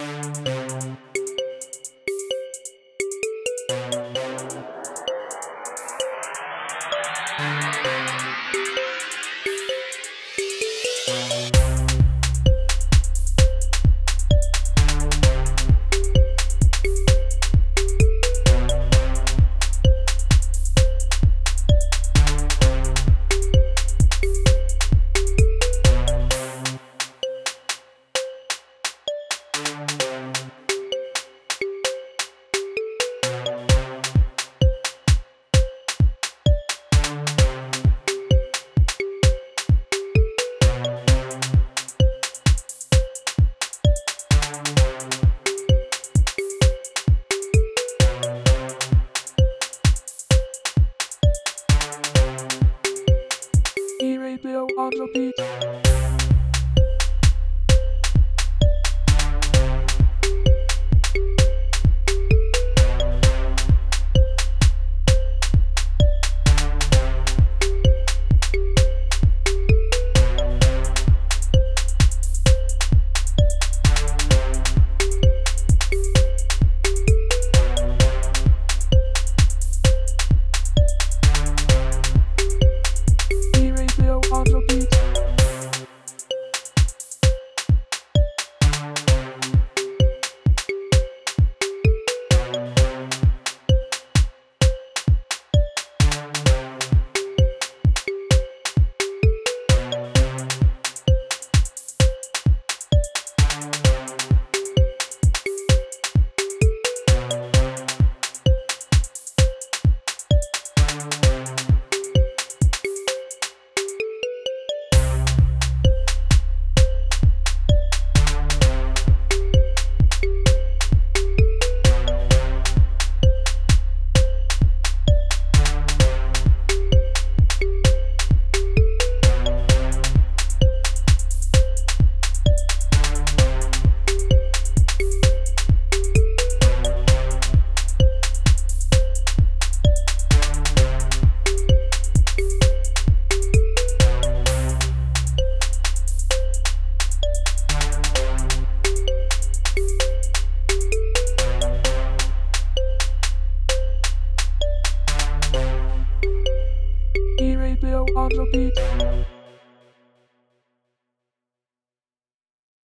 Podcast. Радио Пит. On the Beat.